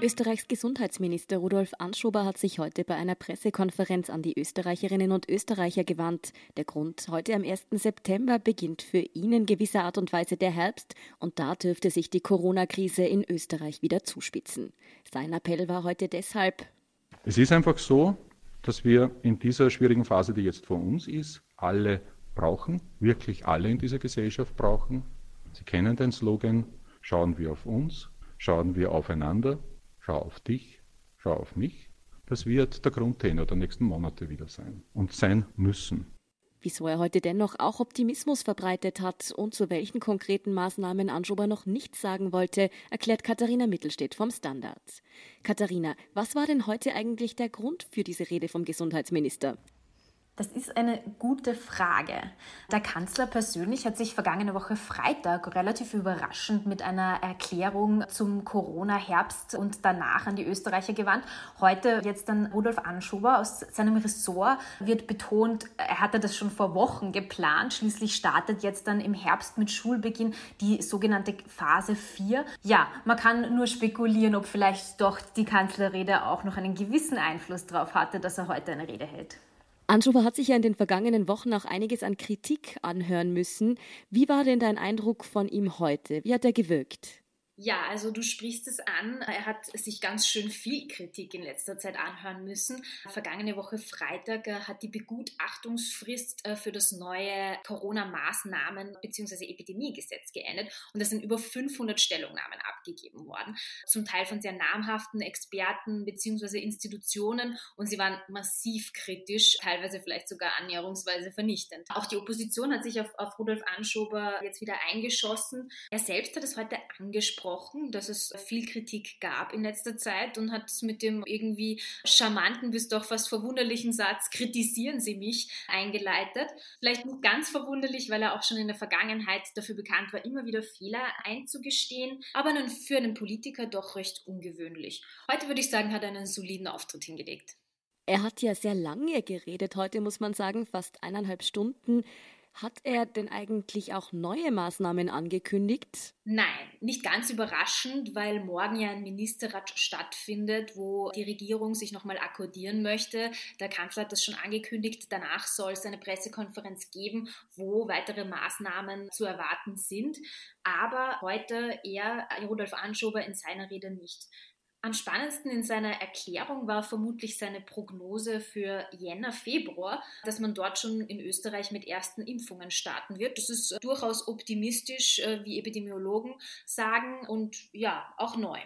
Österreichs Gesundheitsminister Rudolf Anschober hat sich heute bei einer Pressekonferenz an die Österreicherinnen und Österreicher gewandt. Der Grund, heute am 1. September beginnt für ihn in gewisser Art und Weise der Herbst und da dürfte sich die Corona-Krise in Österreich wieder zuspitzen. Sein Appell war heute deshalb. Es ist einfach so, dass wir in dieser schwierigen Phase, die jetzt vor uns ist, alle brauchen, wirklich alle in dieser Gesellschaft brauchen. Sie kennen den Slogan, schauen wir auf uns, schauen wir aufeinander schau auf dich, schau auf mich. Das wird der Grundtenor der nächsten Monate wieder sein und sein müssen. Wieso er heute dennoch auch Optimismus verbreitet hat und zu welchen konkreten Maßnahmen Anschober noch nichts sagen wollte, erklärt Katharina Mittelstedt vom Standard. Katharina, was war denn heute eigentlich der Grund für diese Rede vom Gesundheitsminister? Das ist eine gute Frage. Der Kanzler persönlich hat sich vergangene Woche Freitag relativ überraschend mit einer Erklärung zum Corona-Herbst und danach an die Österreicher gewandt. Heute jetzt dann Rudolf Anschober aus seinem Ressort wird betont, er hatte das schon vor Wochen geplant. Schließlich startet jetzt dann im Herbst mit Schulbeginn die sogenannte Phase 4. Ja, man kann nur spekulieren, ob vielleicht doch die Kanzlerrede auch noch einen gewissen Einfluss darauf hatte, dass er heute eine Rede hält. Anschober hat sich ja in den vergangenen Wochen auch einiges an Kritik anhören müssen. Wie war denn dein Eindruck von ihm heute? Wie hat er gewirkt? Ja, also du sprichst es an. Er hat sich ganz schön viel Kritik in letzter Zeit anhören müssen. Vergangene Woche Freitag äh, hat die Begutachtungsfrist äh, für das neue Corona-Maßnahmen- bzw. Epidemiegesetz geendet und es sind über 500 Stellungnahmen abgegeben worden, zum Teil von sehr namhaften Experten bzw. Institutionen und sie waren massiv kritisch, teilweise vielleicht sogar annäherungsweise vernichtend. Auch die Opposition hat sich auf, auf Rudolf Anschober jetzt wieder eingeschossen. Er selbst hat es heute angesprochen angesprochen, dass es viel Kritik gab in letzter Zeit und hat mit dem irgendwie charmanten bis doch fast verwunderlichen Satz kritisieren Sie mich eingeleitet. Vielleicht nicht ganz verwunderlich, weil er auch schon in der Vergangenheit dafür bekannt war, immer wieder Fehler einzugestehen, aber für einen Politiker doch recht ungewöhnlich. Heute würde ich sagen, hat er einen soliden Auftritt hingelegt. Er hat ja sehr lange geredet, heute muss man sagen, fast eineinhalb Stunden. Hat er denn eigentlich auch neue Maßnahmen angekündigt? Nein, nicht ganz überraschend, weil morgen ja ein Ministerrat stattfindet, wo die Regierung sich nochmal akkordieren möchte. Der Kanzler hat das schon angekündigt. Danach soll es eine Pressekonferenz geben, wo weitere Maßnahmen zu erwarten sind. Aber heute eher Rudolf Anschober in seiner Rede nicht. Am spannendsten in seiner Erklärung war vermutlich seine Prognose für Jänner, Februar, dass man dort schon in Österreich mit ersten Impfungen starten wird. Das ist durchaus optimistisch, äh, wie Epidemiologen sagen, und ja, auch neu.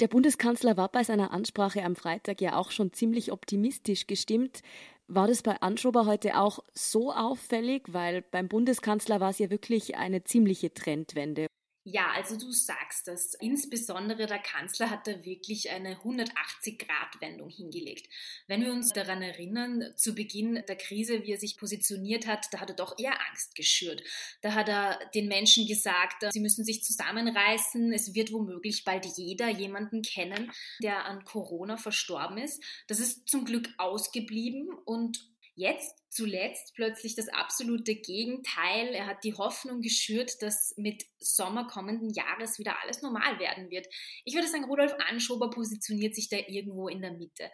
Der Bundeskanzler war bei seiner Ansprache am Freitag ja auch schon ziemlich optimistisch gestimmt. War das bei Anschober heute auch so auffällig? Weil beim Bundeskanzler war es ja wirklich eine ziemliche Trendwende. Ja, also du sagst das. Insbesondere der Kanzler hat da wirklich eine 180-Grad-Wendung hingelegt. Wenn wir uns daran erinnern, zu Beginn der Krise, wie er sich positioniert hat, da hat er doch eher Angst geschürt. Da hat er den Menschen gesagt, sie müssen sich zusammenreißen. Es wird womöglich bald jeder jemanden kennen, der an Corona verstorben ist. Das ist zum Glück ausgeblieben und Jetzt zuletzt plötzlich das absolute Gegenteil. Er hat die Hoffnung geschürt, dass mit Sommer kommenden Jahres wieder alles normal werden wird. Ich würde sagen, Rudolf Anschober positioniert sich da irgendwo in der Mitte.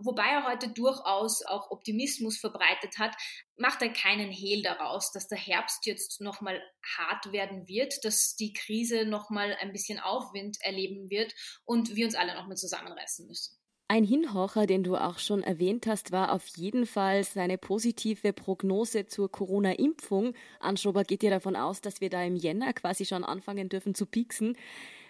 Wobei er heute durchaus auch Optimismus verbreitet hat, macht er keinen Hehl daraus, dass der Herbst jetzt nochmal hart werden wird, dass die Krise nochmal ein bisschen Aufwind erleben wird und wir uns alle nochmal zusammenreißen müssen. Ein Hinhorcher, den du auch schon erwähnt hast, war auf jeden Fall seine positive Prognose zur Corona-Impfung. Anschober geht ja davon aus, dass wir da im Jänner quasi schon anfangen dürfen zu pieksen.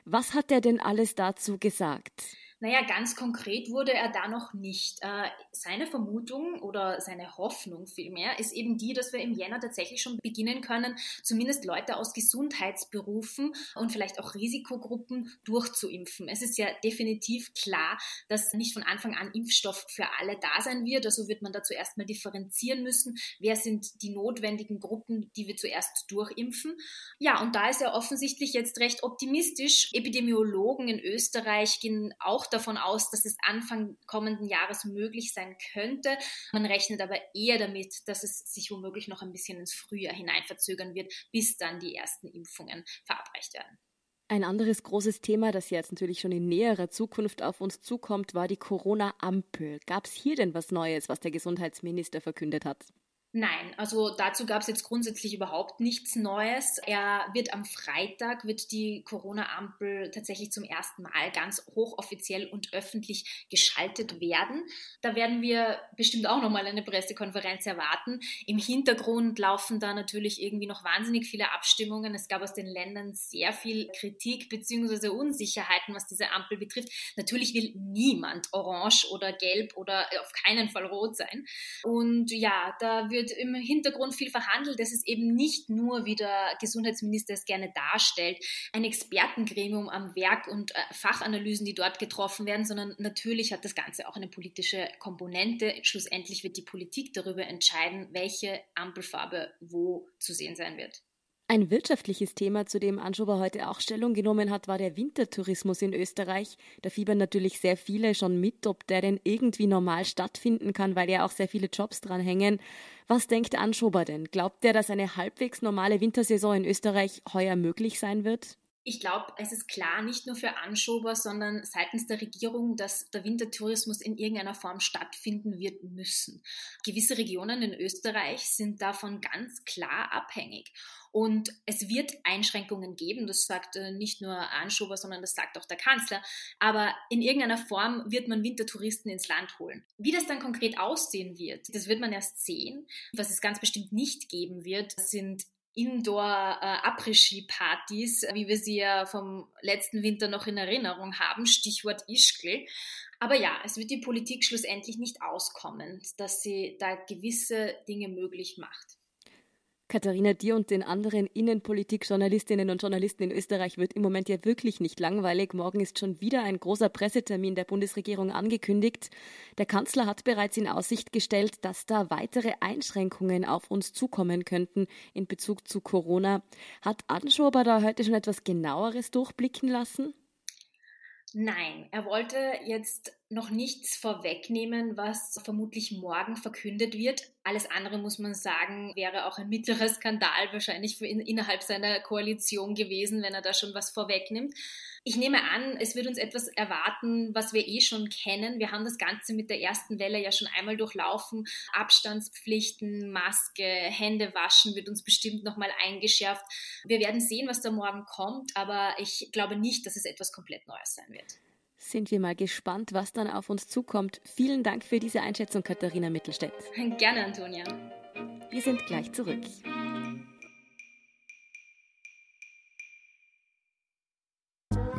Was hat er denn alles dazu gesagt? Naja, ganz konkret wurde er da noch nicht. Äh, seine Vermutung oder seine Hoffnung vielmehr ist eben die, dass wir im Jänner tatsächlich schon beginnen können, zumindest Leute aus Gesundheitsberufen und vielleicht auch Risikogruppen durchzuimpfen. Es ist ja definitiv klar, dass nicht von Anfang an Impfstoff für alle da sein wird. Also wird man da zuerst mal differenzieren müssen, wer sind die notwendigen Gruppen, die wir zuerst durchimpfen. Ja, und da ist er offensichtlich jetzt recht optimistisch. Epidemiologen in Österreich gehen auch davon aus, dass es Anfang kommenden Jahres möglich sein könnte. Man rechnet aber eher damit, dass es sich womöglich noch ein bisschen ins Frühjahr hinein verzögern wird, bis dann die ersten Impfungen verabreicht werden. Ein anderes großes Thema, das jetzt natürlich schon in näherer Zukunft auf uns zukommt, war die Corona-Ampel. Gab es hier denn was Neues, was der Gesundheitsminister verkündet hat? Nein, also dazu gab es jetzt grundsätzlich überhaupt nichts Neues. Er wird am Freitag, wird die Corona-Ampel tatsächlich zum ersten Mal ganz hochoffiziell und öffentlich geschaltet werden. Da werden wir bestimmt auch nochmal eine Pressekonferenz erwarten. Im Hintergrund laufen da natürlich irgendwie noch wahnsinnig viele Abstimmungen. Es gab aus den Ländern sehr viel Kritik bzw. Unsicherheiten, was diese Ampel betrifft. Natürlich will niemand orange oder gelb oder auf keinen Fall rot sein. Und ja, da wird wird im Hintergrund viel verhandelt. Das ist eben nicht nur, wie der Gesundheitsminister es gerne darstellt, ein Expertengremium am Werk und äh, Fachanalysen, die dort getroffen werden, sondern natürlich hat das Ganze auch eine politische Komponente. Schlussendlich wird die Politik darüber entscheiden, welche Ampelfarbe wo zu sehen sein wird. Ein wirtschaftliches Thema, zu dem Anschober heute auch Stellung genommen hat, war der Wintertourismus in Österreich. Da fiebern natürlich sehr viele schon mit, ob der denn irgendwie normal stattfinden kann, weil ja auch sehr viele Jobs dran hängen. Was denkt Anschober denn? Glaubt er, dass eine halbwegs normale Wintersaison in Österreich heuer möglich sein wird? Ich glaube, es ist klar, nicht nur für Anschober, sondern seitens der Regierung, dass der Wintertourismus in irgendeiner Form stattfinden wird müssen. Gewisse Regionen in Österreich sind davon ganz klar abhängig. Und es wird Einschränkungen geben, das sagt äh, nicht nur Anschober, sondern das sagt auch der Kanzler. Aber in irgendeiner Form wird man Wintertouristen ins Land holen. Wie das dann konkret aussehen wird, das wird man erst sehen. Was es ganz bestimmt nicht geben wird, sind Indoor-Après-Ski-Partys, äh, wie wir sie ja vom letzten Winter noch in Erinnerung haben, Stichwort Ischgl. Aber ja, es wird die Politik schlussendlich nicht auskommen, dass sie da gewisse Dinge möglich macht. Katharina, dir und den anderen Innenpolitik-Journalistinnen und Journalisten in Österreich wird im Moment ja wirklich nicht langweilig. Morgen ist schon wieder ein großer Pressetermin der Bundesregierung angekündigt. Der Kanzler hat bereits in Aussicht gestellt, dass da weitere Einschränkungen auf uns zukommen könnten in Bezug zu Corona. Hat Anschober da heute schon etwas genaueres durchblicken lassen? Nein, er wollte jetzt noch nichts vorwegnehmen, was vermutlich morgen verkündet wird. Alles andere, muss man sagen, wäre auch ein mittlerer Skandal wahrscheinlich für in, innerhalb seiner Koalition gewesen, wenn er da schon was vorwegnimmt. Ich nehme an, es wird uns etwas erwarten, was wir eh schon kennen. Wir haben das Ganze mit der ersten Welle ja schon einmal durchlaufen. Abstandspflichten, Maske, Hände waschen wird uns bestimmt nochmal eingeschärft. Wir werden sehen, was da morgen kommt, aber ich glaube nicht, dass es etwas komplett Neues sein wird. Sind wir mal gespannt, was dann auf uns zukommt. Vielen Dank für diese Einschätzung, Katharina Mittelstädt. Gerne, Antonia. Wir sind gleich zurück.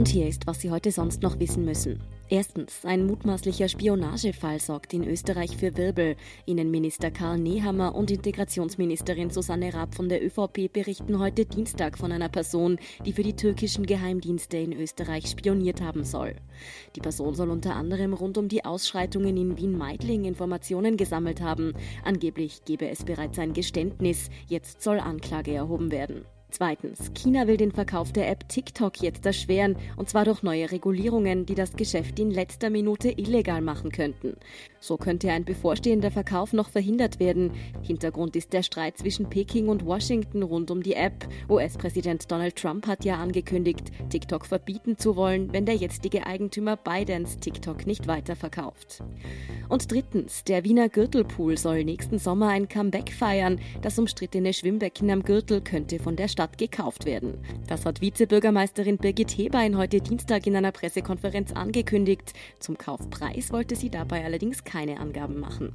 Und hier ist, was Sie heute sonst noch wissen müssen. Erstens, ein mutmaßlicher Spionagefall sorgt in Österreich für Wirbel. Innenminister Karl Nehammer und Integrationsministerin Susanne Raab von der ÖVP berichten heute Dienstag von einer Person, die für die türkischen Geheimdienste in Österreich spioniert haben soll. Die Person soll unter anderem rund um die Ausschreitungen in Wien-Meidling Informationen gesammelt haben. Angeblich gebe es bereits ein Geständnis. Jetzt soll Anklage erhoben werden. Zweitens, China will den Verkauf der App TikTok jetzt erschweren, und zwar durch neue Regulierungen, die das Geschäft in letzter Minute illegal machen könnten. So könnte ein bevorstehender Verkauf noch verhindert werden. Hintergrund ist der Streit zwischen Peking und Washington rund um die App. US-Präsident Donald Trump hat ja angekündigt, TikTok verbieten zu wollen, wenn der jetzige Eigentümer Bidens TikTok nicht weiterverkauft. Und drittens, der Wiener Gürtelpool soll nächsten Sommer ein Comeback feiern. Das umstrittene Schwimmbecken am Gürtel könnte von der Stadt Stadt gekauft werden. Das hat Vizebürgermeisterin Birgit Hebein heute Dienstag in einer Pressekonferenz angekündigt. Zum Kaufpreis wollte sie dabei allerdings keine Angaben machen.